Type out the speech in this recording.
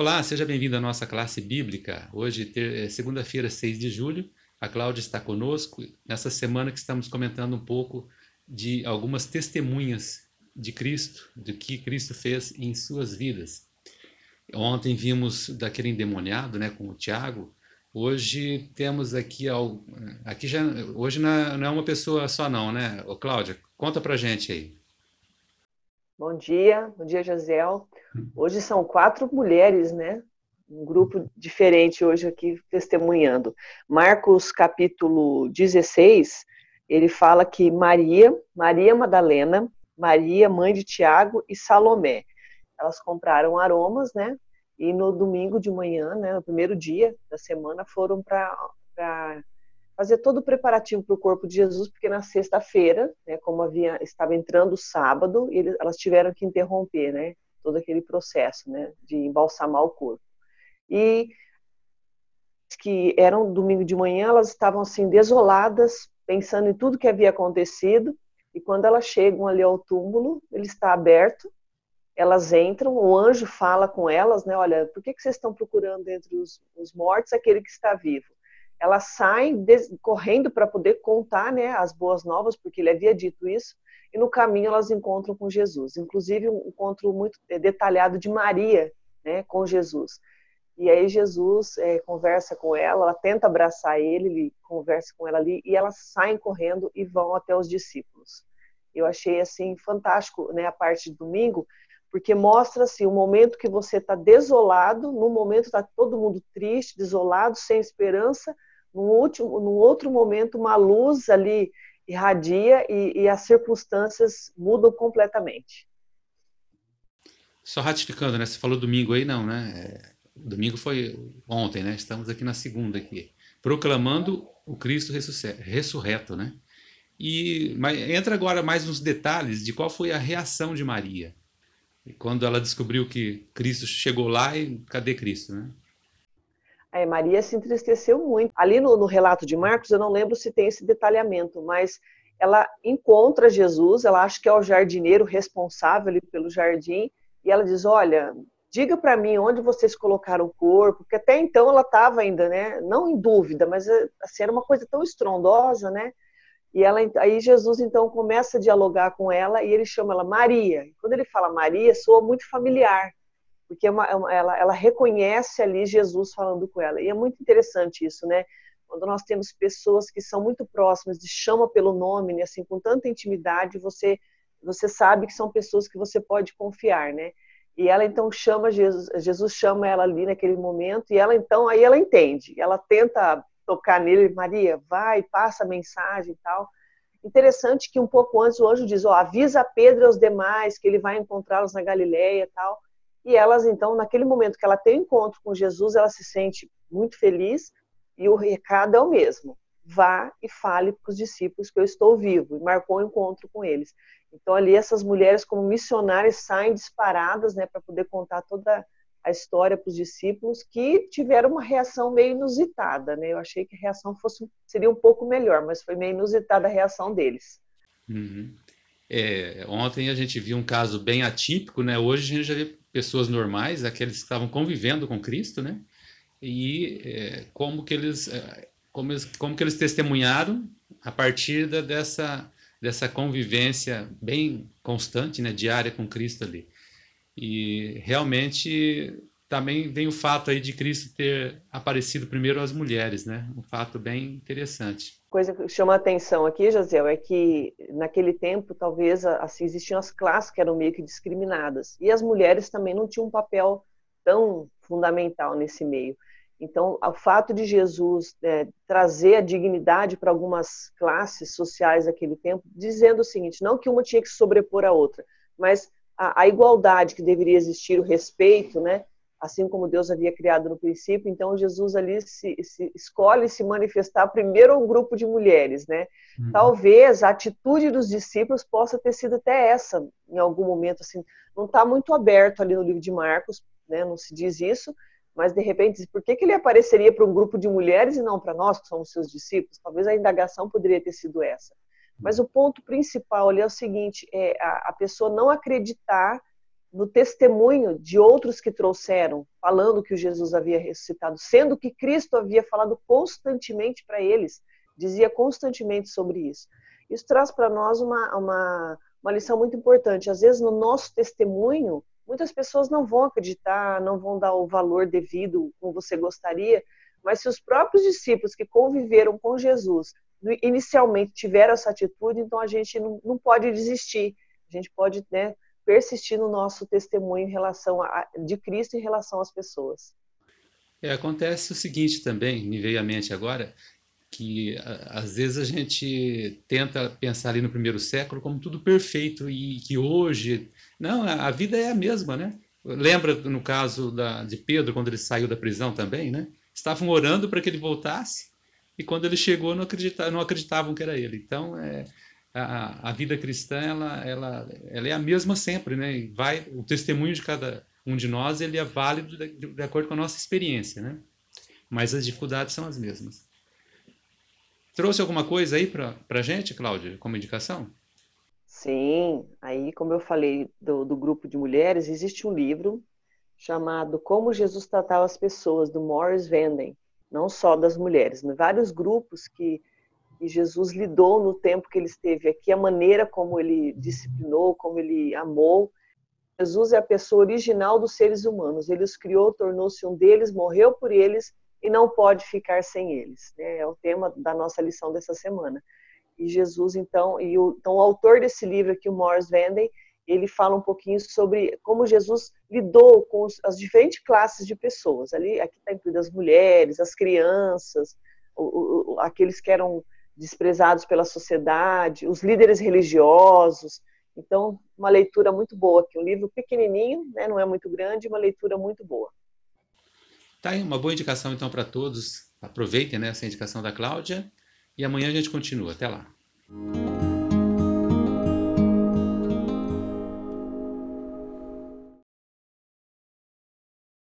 Olá, seja bem-vindo à nossa classe bíblica. Hoje é segunda-feira, 6 de julho. A Cláudia está conosco nessa semana que estamos comentando um pouco de algumas testemunhas de Cristo, do que Cristo fez em suas vidas. Ontem vimos daquele endemoniado, né, com o Tiago. Hoje temos aqui aqui já hoje não é, uma pessoa só não, né? Ô, Cláudia, conta pra gente aí. Bom dia, bom dia, Josiel. Hoje são quatro mulheres, né? Um grupo diferente hoje aqui testemunhando. Marcos capítulo 16, ele fala que Maria, Maria Madalena, Maria, mãe de Tiago e Salomé, elas compraram aromas, né? E no domingo de manhã, né, no primeiro dia da semana, foram para fazer todo o preparativo para o corpo de Jesus, porque na sexta-feira, né, como havia estava entrando o sábado, eles, elas tiveram que interromper, né, todo aquele processo, né, de embalsamar o corpo. E que eram domingo de manhã, elas estavam assim desoladas, pensando em tudo que havia acontecido, e quando elas chegam ali ao túmulo, ele está aberto, elas entram, o anjo fala com elas, né, olha, por que, que vocês estão procurando entre os, os mortos aquele que está vivo? Elas saem correndo para poder contar né, as boas novas, porque ele havia dito isso, e no caminho elas encontram com Jesus. Inclusive, um encontro muito é, detalhado de Maria né, com Jesus. E aí Jesus é, conversa com ela, ela tenta abraçar ele, ele conversa com ela ali, e elas saem correndo e vão até os discípulos. Eu achei assim fantástico né, a parte de domingo, porque mostra assim, o momento que você está desolado, no momento está todo mundo triste, desolado, sem esperança, num, último, num outro momento, uma luz ali irradia e, e as circunstâncias mudam completamente. Só ratificando, né? Você falou domingo aí, não, né? É, domingo foi ontem, né? Estamos aqui na segunda aqui, proclamando o Cristo ressurreto, né? E entra agora mais uns detalhes de qual foi a reação de Maria quando ela descobriu que Cristo chegou lá e cadê Cristo, né? É, Maria se entristeceu muito. Ali no, no, relato de Marcos, eu não lembro se tem esse detalhamento, mas ela encontra Jesus, ela acha que é o jardineiro responsável pelo jardim, e ela diz: Olha, diga para mim onde vocês colocaram o corpo, porque até então ela estava ainda, né, não em dúvida, mas assim, era uma coisa tão estrondosa, né? E ela, aí Jesus então começa a dialogar com ela e ele chama ela Maria. Quando ele fala Maria, soa muito familiar porque é é uma, ela, ela reconhece ali Jesus falando com ela. E é muito interessante isso, né? Quando nós temos pessoas que são muito próximas, de chama pelo nome, né? assim, com tanta intimidade, você você sabe que são pessoas que você pode confiar, né? E ela então chama Jesus, Jesus chama ela ali naquele momento e ela então aí ela entende, ela tenta tocar nele, Maria, vai, passa a mensagem e tal. Interessante que um pouco antes o anjo diz, ó, avisa Pedro e aos demais que ele vai encontrá-los na Galileia e tal. E elas, então, naquele momento que ela tem um encontro com Jesus, ela se sente muito feliz e o recado é o mesmo. Vá e fale para os discípulos que eu estou vivo. E marcou o um encontro com eles. Então, ali, essas mulheres, como missionárias, saem disparadas né, para poder contar toda a história para os discípulos, que tiveram uma reação meio inusitada. Né? Eu achei que a reação fosse, seria um pouco melhor, mas foi meio inusitada a reação deles. Uhum. É, ontem a gente viu um caso bem atípico, né? Hoje a gente já vê pessoas normais, aqueles que estavam convivendo com Cristo, né? E é, como que eles é, como, eles, como que eles testemunharam a partir da, dessa dessa convivência bem constante, né, diária com Cristo ali. E realmente também vem o fato aí de Cristo ter aparecido primeiro às mulheres, né? Um fato bem interessante coisa que chama a atenção aqui, Josiel, é que naquele tempo talvez assim existiam as classes que eram meio que discriminadas e as mulheres também não tinham um papel tão fundamental nesse meio. Então, o fato de Jesus é, trazer a dignidade para algumas classes sociais daquele tempo, dizendo o seguinte: não que uma tinha que sobrepor a outra, mas a, a igualdade que deveria existir, o respeito, né? Assim como Deus havia criado no princípio. Então, Jesus ali se, se escolhe se manifestar primeiro ao grupo de mulheres, né? Uhum. Talvez a atitude dos discípulos possa ter sido até essa, em algum momento, assim, não está muito aberto ali no livro de Marcos, né? Não se diz isso, mas de repente, por que, que ele apareceria para um grupo de mulheres e não para nós, que somos seus discípulos? Talvez a indagação poderia ter sido essa. Mas o ponto principal ali é o seguinte: é a, a pessoa não acreditar no testemunho de outros que trouxeram, falando que o Jesus havia ressuscitado, sendo que Cristo havia falado constantemente para eles, dizia constantemente sobre isso. Isso traz para nós uma, uma, uma lição muito importante. Às vezes, no nosso testemunho, muitas pessoas não vão acreditar, não vão dar o valor devido como você gostaria, mas se os próprios discípulos que conviveram com Jesus inicialmente tiveram essa atitude, então a gente não, não pode desistir. A gente pode né, persistir no nosso testemunho em relação a, de Cristo em relação às pessoas. É, acontece o seguinte também, me veio à mente agora, que às vezes a gente tenta pensar ali no primeiro século como tudo perfeito e que hoje não a vida é a mesma né? Lembra no caso da, de Pedro quando ele saiu da prisão também né? Estavam orando para que ele voltasse e quando ele chegou não não acreditavam que era ele. Então é a, a vida cristã ela, ela, ela é a mesma sempre, né? vai o testemunho de cada um de nós ele é válido de, de acordo com a nossa experiência, né? Mas as dificuldades são as mesmas. Trouxe alguma coisa aí para a gente, Cláudia, como indicação? Sim, aí como eu falei do, do grupo de mulheres, existe um livro chamado Como Jesus Tratava as Pessoas, do Morris Vanden, não só das mulheres, vários grupos que e Jesus lidou no tempo que ele esteve aqui, a maneira como ele disciplinou, como ele amou. Jesus é a pessoa original dos seres humanos. Ele os criou, tornou-se um deles, morreu por eles e não pode ficar sem eles. Né? É o tema da nossa lição dessa semana. E Jesus, então, e o, então, o autor desse livro aqui, o Morris Vanden, ele fala um pouquinho sobre como Jesus lidou com as diferentes classes de pessoas. Ali, aqui está incluídas as mulheres, as crianças, aqueles que eram desprezados pela sociedade, os líderes religiosos. Então, uma leitura muito boa aqui, um livro pequenininho, né, não é muito grande, uma leitura muito boa. Tá aí uma boa indicação então para todos. Aproveitem né, essa indicação da Cláudia e amanhã a gente continua. Até lá.